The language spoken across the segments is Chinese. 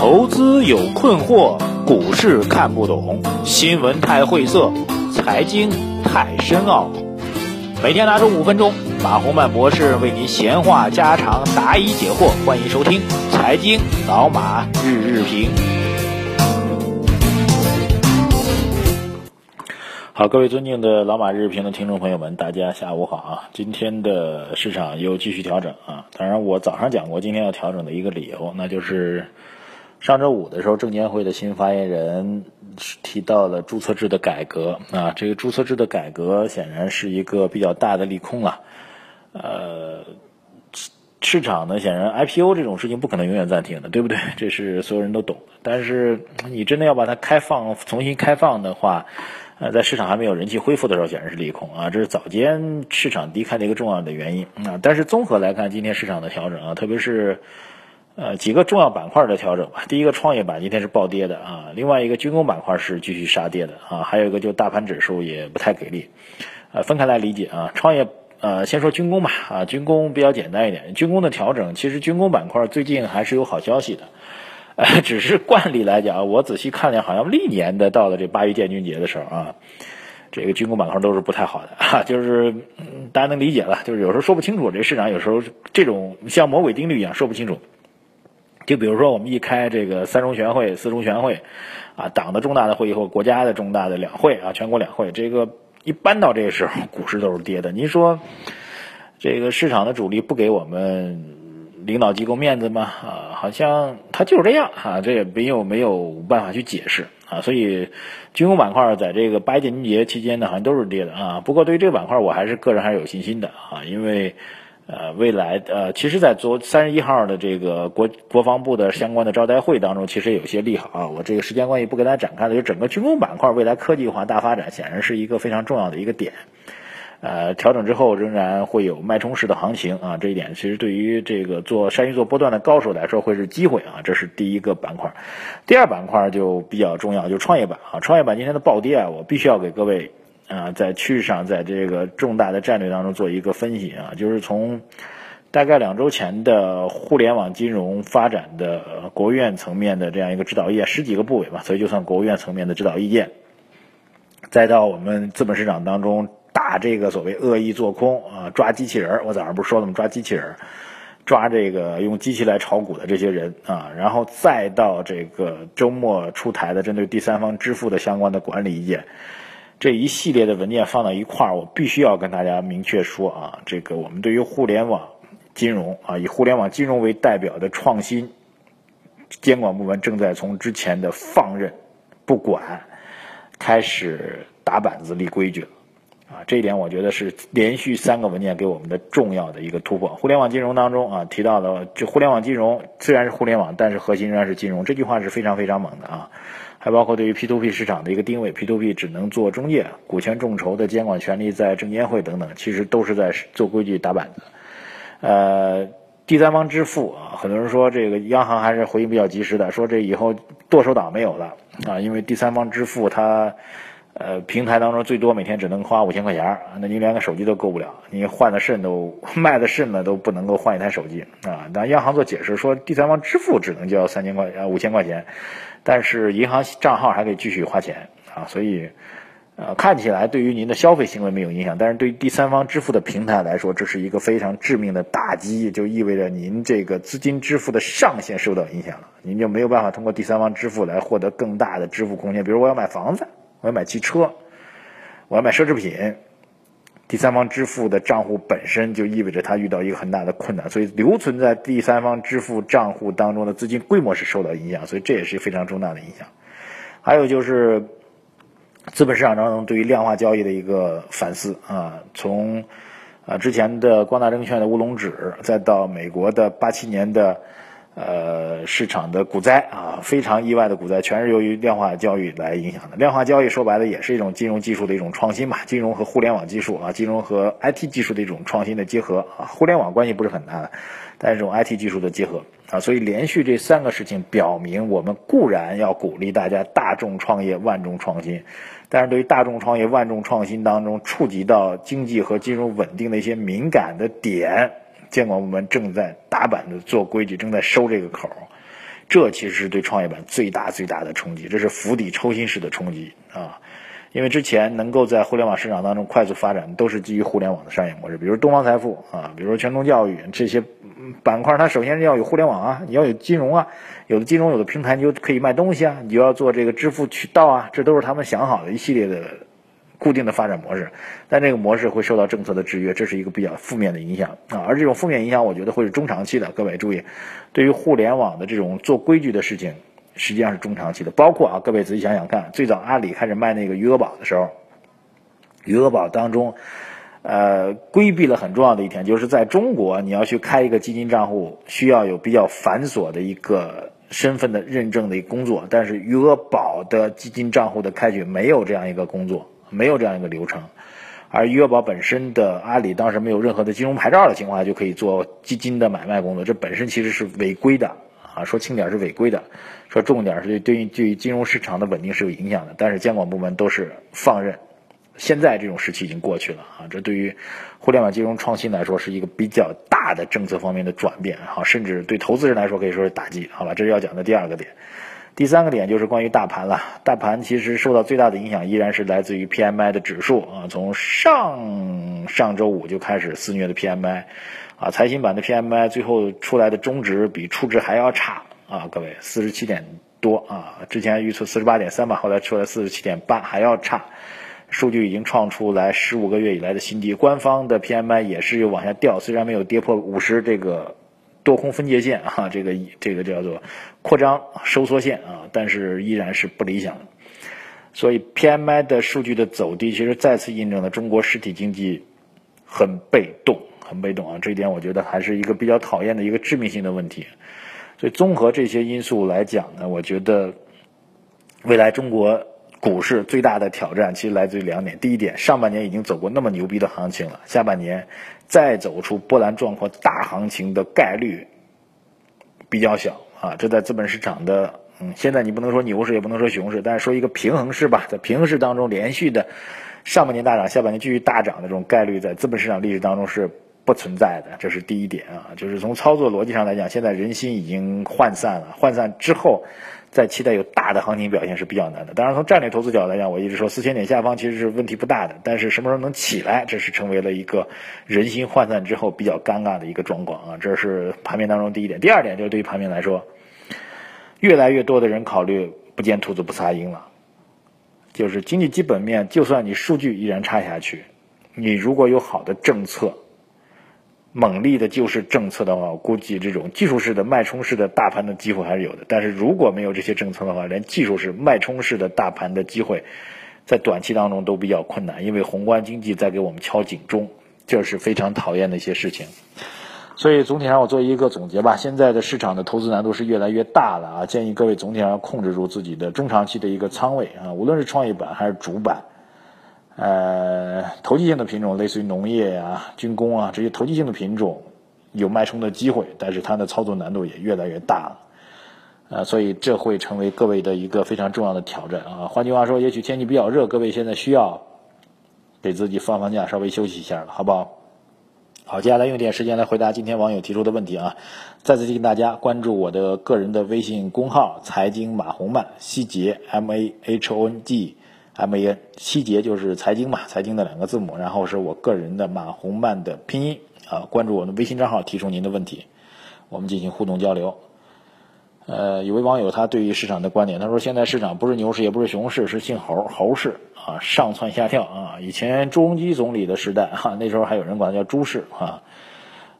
投资有困惑，股市看不懂，新闻太晦涩，财经太深奥。每天拿出五分钟，马洪曼博士为您闲话家常，答疑解惑。欢迎收听《财经老马日日评》。好，各位尊敬的老马日日评的听众朋友们，大家下午好啊！今天的市场又继续调整啊！当然，我早上讲过今天要调整的一个理由，那就是上周五的时候，证监会的新发言人提到了注册制的改革啊。这个注册制的改革显然是一个比较大的利空了。呃，市场呢，显然 IPO 这种事情不可能永远暂停的，对不对？这是所有人都懂的。但是你真的要把它开放、重新开放的话，呃，在市场还没有人气恢复的时候，显然是利空啊，这是早间市场低开的一个重要的原因啊。但是综合来看，今天市场的调整啊，特别是呃几个重要板块的调整吧。第一个创业板今天是暴跌的啊，另外一个军工板块是继续杀跌的啊，还有一个就大盘指数也不太给力。呃，分开来理解啊，创业呃先说军工吧啊，军工比较简单一点，军工的调整其实军工板块最近还是有好消息的。呃，只是惯例来讲，我仔细看了，好像历年的到了这八一建军节的时候啊，这个军工板块都是不太好的啊，就是大家能理解了，就是有时候说不清楚，这市场有时候这种像魔鬼定律一样说不清楚。就比如说我们一开这个三中全会、四中全会啊，党的重大的会议或国家的重大的两会啊，全国两会，这个一般到这个时候，股市都是跌的。您说这个市场的主力不给我们？领导机构面子吗？啊，好像他就是这样啊，这也没有没有办法去解释啊。所以，军工板块在这个八一建军节期间呢，好像都是跌的啊。不过，对于这个板块，我还是个人还是有信心的啊，因为呃，未来呃，其实，在昨三十一号的这个国国防部的相关的招待会当中，其实有些利好啊。我这个时间关系不跟大家展开了，就整个军工板块未来科技化大发展，显然是一个非常重要的一个点。呃，调整之后仍然会有脉冲式的行情啊，这一点其实对于这个做善于做波段的高手来说会是机会啊，这是第一个板块。第二板块就比较重要，就创业板啊，创业板今天的暴跌啊，我必须要给各位啊在趋势上，在这个重大的战略当中做一个分析啊，就是从大概两周前的互联网金融发展的国务院层面的这样一个指导意见，十几个部委吧，所以就算国务院层面的指导意见，再到我们资本市场当中。打这个所谓恶意做空啊，抓机器人我早上不是说了吗？抓机器人抓这个用机器来炒股的这些人啊，然后再到这个周末出台的针对第三方支付的相关的管理意见，这一系列的文件放到一块儿，我必须要跟大家明确说啊，这个我们对于互联网金融啊，以互联网金融为代表的创新监管部门正在从之前的放任不管，开始打板子立规矩了。啊，这一点我觉得是连续三个文件给我们的重要的一个突破。互联网金融当中啊，提到了这互联网金融虽然是互联网，但是核心仍然是金融，这句话是非常非常猛的啊。还包括对于 P to P 市场的一个定位，P to P 只能做中介，股权众筹的监管权利在证监会等等，其实都是在做规矩打板子。呃，第三方支付啊，很多人说这个央行还是回应比较及时的，说这以后剁手党没有了啊，因为第三方支付它。呃，平台当中最多每天只能花五千块钱那你连个手机都够不了，你换的肾都 卖的肾呢都不能够换一台手机啊。当央行做解释说，第三方支付只能交三千块呃五千块钱，但是银行账号还可以继续花钱啊。所以，呃，看起来对于您的消费行为没有影响，但是对于第三方支付的平台来说，这是一个非常致命的打击，就意味着您这个资金支付的上限受到影响了，您就没有办法通过第三方支付来获得更大的支付空间。比如我要买房子。我要买汽车，我要买奢侈品，第三方支付的账户本身就意味着它遇到一个很大的困难，所以留存在第三方支付账户当中的资金规模是受到影响，所以这也是非常重大的影响。还有就是资本市场当中对于量化交易的一个反思啊，从啊之前的光大证券的乌龙指，再到美国的八七年的。呃，市场的股灾啊，非常意外的股灾，全是由于量化交易来影响的。量化交易说白了也是一种金融技术的一种创新嘛，金融和互联网技术啊，金融和 IT 技术的一种创新的结合啊。互联网关系不是很大的，但是这种 IT 技术的结合啊，所以连续这三个事情表明，我们固然要鼓励大家大众创业、万众创新，但是对于大众创业、万众创新当中触及到经济和金融稳定的一些敏感的点。监管部门正在打板子做规矩，正在收这个口儿。这其实是对创业板最大最大的冲击，这是釜底抽薪式的冲击啊！因为之前能够在互联网市场当中快速发展，都是基于互联网的商业模式，比如东方财富啊，比如说全通教育这些板块，它首先要有互联网啊，你要有金融啊，有的金融有的平台你就可以卖东西啊，你就要做这个支付渠道啊，这都是他们想好的一系列的固定的发展模式，但这个模式会受到政策的制约，这是一个比较负面的影响啊。而这种负面影响，我觉得会是中长期的。各位注意，对于互联网的这种做规矩的事情。实际上是中长期的，包括啊，各位仔细想想看，最早阿里开始卖那个余额宝的时候，余额宝当中，呃，规避了很重要的一点，就是在中国你要去开一个基金账户，需要有比较繁琐的一个身份的认证的一个工作，但是余额宝的基金账户的开具没有这样一个工作，没有这样一个流程，而余额宝本身的阿里当时没有任何的金融牌照的情况下就可以做基金的买卖工作，这本身其实是违规的。啊，说轻点是违规的，说重点是对对于对于金融市场的稳定是有影响的。但是监管部门都是放任，现在这种时期已经过去了啊。这对于互联网金融创新来说是一个比较大的政策方面的转变啊，甚至对投资人来说可以说是打击。好吧，这是要讲的第二个点。第三个点就是关于大盘了。大盘其实受到最大的影响依然是来自于 PMI 的指数啊，从上上周五就开始肆虐的 PMI。啊，财新版的 PMI 最后出来的中值比初值还要差啊，各位四十七点多啊，之前预测四十八点三吧，后来出来四十七点八还要差，数据已经创出来十五个月以来的新低。官方的 PMI 也是又往下掉，虽然没有跌破五十这个多空分界线 啊，这个这个叫做扩张收缩线啊，但是依然是不理想的。所以 PMI 的数据的走低，其实再次印证了中国实体经济很被动。很被动啊，这一点我觉得还是一个比较讨厌的一个致命性的问题。所以综合这些因素来讲呢，我觉得未来中国股市最大的挑战其实来自于两点：第一点，上半年已经走过那么牛逼的行情了，下半年再走出波澜壮阔大行情的概率比较小啊。这在资本市场的嗯，现在你不能说牛市，也不能说熊市，但是说一个平衡市吧，在平衡市当中连续的上半年大涨，下半年继续大涨的这种概率，在资本市场历史当中是。不存在的，这是第一点啊，就是从操作逻辑上来讲，现在人心已经涣散了，涣散之后，再期待有大的行情表现是比较难的。当然，从战略投资角度来讲，我一直说四千点下方其实是问题不大的，但是什么时候能起来，这是成为了一个人心涣散之后比较尴尬的一个状况啊。这是盘面当中第一点。第二点就是对于盘面来说，越来越多的人考虑不见兔子不撒鹰了，就是经济基本面，就算你数据依然差下去，你如果有好的政策。猛力的救市政策的话，我估计这种技术式的脉冲式的大盘的机会还是有的。但是如果没有这些政策的话，连技术式脉冲式的大盘的机会，在短期当中都比较困难，因为宏观经济在给我们敲警钟，这是非常讨厌的一些事情。所以总体上我做一个总结吧，现在的市场的投资难度是越来越大了啊，建议各位总体上控制住自己的中长期的一个仓位啊，无论是创业板还是主板。呃，投机性的品种，类似于农业呀、军工啊这些投机性的品种，有脉冲的机会，但是它的操作难度也越来越大了。呃，所以这会成为各位的一个非常重要的挑战啊。换句话说，也许天气比较热，各位现在需要给自己放放假，稍微休息一下了，好不好？好，接下来用点时间来回答今天网友提出的问题啊。再次提醒大家关注我的个人的微信公号“财经马红漫”，希杰 M A H O N G。M A N 七节就是财经嘛，财经的两个字母，然后是我个人的马红曼的拼音啊。关注我的微信账号，提出您的问题，我们进行互动交流。呃，有位网友他对于市场的观点，他说现在市场不是牛市也不是熊市，是姓猴猴市啊，上蹿下跳啊。以前朱镕基总理的时代哈，那时候还有人管他叫朱市啊。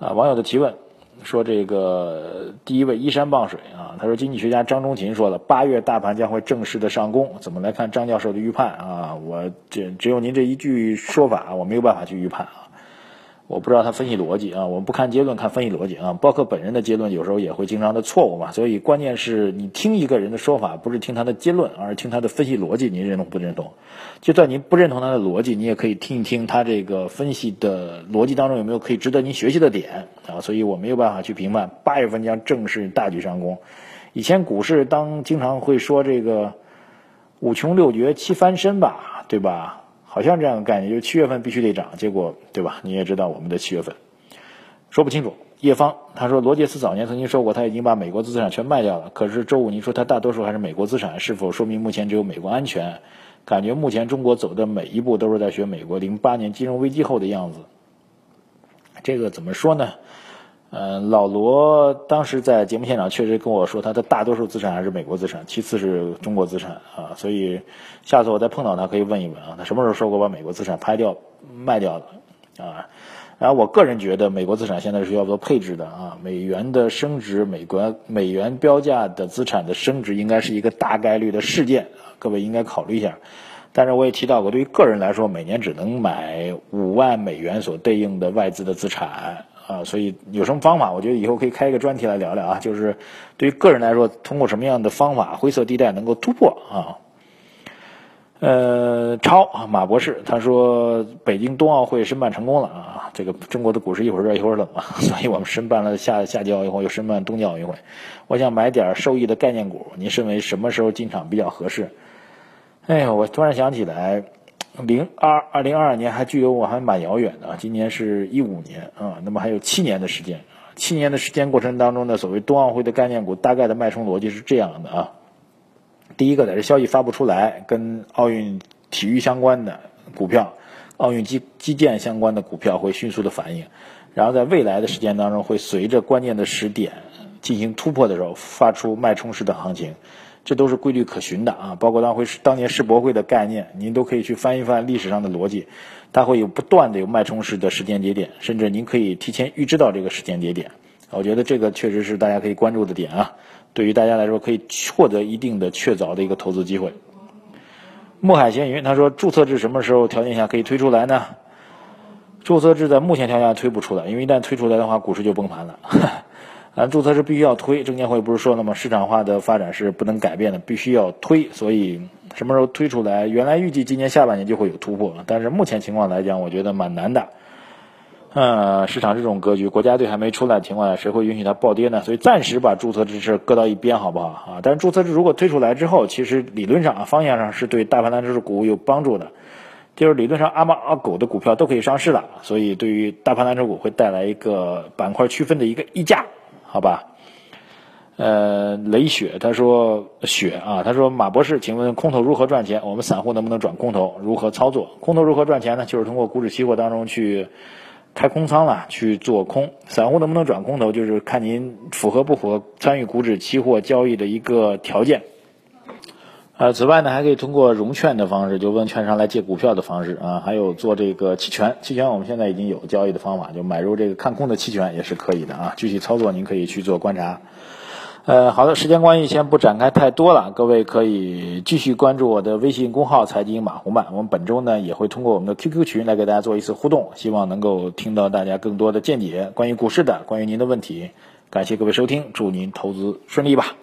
啊，网友的提问。说这个第一位依山傍水啊，他说经济学家张中勤说的，八月大盘将会正式的上攻，怎么来看张教授的预判啊？我这只有您这一句说法，我没有办法去预判啊。我不知道他分析逻辑啊，我们不看结论，看分析逻辑啊。包括本人的结论有时候也会经常的错误嘛，所以关键是你听一个人的说法，不是听他的结论，而是听他的分析逻辑，您认同不认同？就算您不认同他的逻辑，你也可以听一听他这个分析的逻辑当中有没有可以值得您学习的点啊。所以我没有办法去评判八月份将正式大举上攻。以前股市当经常会说这个五穷六绝七翻身吧，对吧？好像这样的概念，就是七月份必须得涨，结果对吧？你也知道我们的七月份说不清楚。叶芳，他说罗杰斯早年曾经说过他已经把美国资产全卖掉了，可是周五您说他大多数还是美国资产，是否说明目前只有美国安全？感觉目前中国走的每一步都是在学美国零八年金融危机后的样子。这个怎么说呢？呃，老罗当时在节目现场确实跟我说，他的大多数资产还是美国资产，其次是中国资产啊。所以下次我再碰到他，可以问一问啊，他什么时候说过把美国资产拍掉、卖掉了啊？然后我个人觉得，美国资产现在是要做配置的啊。美元的升值，美国美元标价的资产的升值，应该是一个大概率的事件啊，各位应该考虑一下。但是我也提到过，对于个人来说，每年只能买五万美元所对应的外资的资产。啊，所以有什么方法？我觉得以后可以开一个专题来聊聊啊。就是对于个人来说，通过什么样的方法，灰色地带能够突破啊？呃，超啊，马博士他说，北京冬奥会申办成功了啊。这个中国的股市一会儿热一会儿冷啊，所以我们申办了夏夏季奥运会，又申办冬季奥运会。我想买点受益的概念股，您认为什么时候进场比较合适？哎呀，我突然想起来。零二二零二二年还距离我还蛮遥远的，今年是一五年啊，那么还有七年的时间，七年的时间过程当中呢，所谓冬奥会的概念股大概的脉冲逻辑是这样的啊，第一个在这消息发不出来，跟奥运体育相关的股票，奥运基基建相关的股票会迅速的反应，然后在未来的时间当中会随着关键的时点进行突破的时候发出脉冲式的行情。这都是规律可循的啊，包括当回当年世博会的概念，您都可以去翻一翻历史上的逻辑，它会有不断的有脉冲式的时间节点，甚至您可以提前预知到这个时间节点。我觉得这个确实是大家可以关注的点啊，对于大家来说可以获得一定的确凿的一个投资机会。墨海闲云他说，注册制什么时候条件下可以推出来呢？注册制在目前条件下推不出来，因为一旦推出来的话，股市就崩盘了。啊，注册是必须要推，证监会不是说了吗？市场化的发展是不能改变的，必须要推。所以什么时候推出来？原来预计今年下半年就会有突破，但是目前情况来讲，我觉得蛮难的。呃，市场这种格局，国家队还没出来的情况下，谁会允许它暴跌呢？所以暂时把注册制是搁到一边，好不好啊？但是注册制如果推出来之后，其实理论上啊，方向上是对大盘蓝筹股有帮助的，就是理论上阿猫阿狗的股票都可以上市了，所以对于大盘蓝筹股会带来一个板块区分的一个溢价。好吧，呃，雷雪他说雪啊，他说马博士，请问空头如何赚钱？我们散户能不能转空头？如何操作？空头如何赚钱呢？就是通过股指期货当中去开空仓了，去做空。散户能不能转空头？就是看您符合不符合参与股指期货交易的一个条件。呃，此外呢，还可以通过融券的方式，就问券商来借股票的方式啊，还有做这个期权，期权我们现在已经有交易的方法，就买入这个看空的期权也是可以的啊。具体操作您可以去做观察。呃，好的，时间关系先不展开太多了，各位可以继续关注我的微信公号财经马红漫，我们本周呢也会通过我们的 QQ 群来给大家做一次互动，希望能够听到大家更多的见解，关于股市的，关于您的问题。感谢各位收听，祝您投资顺利吧。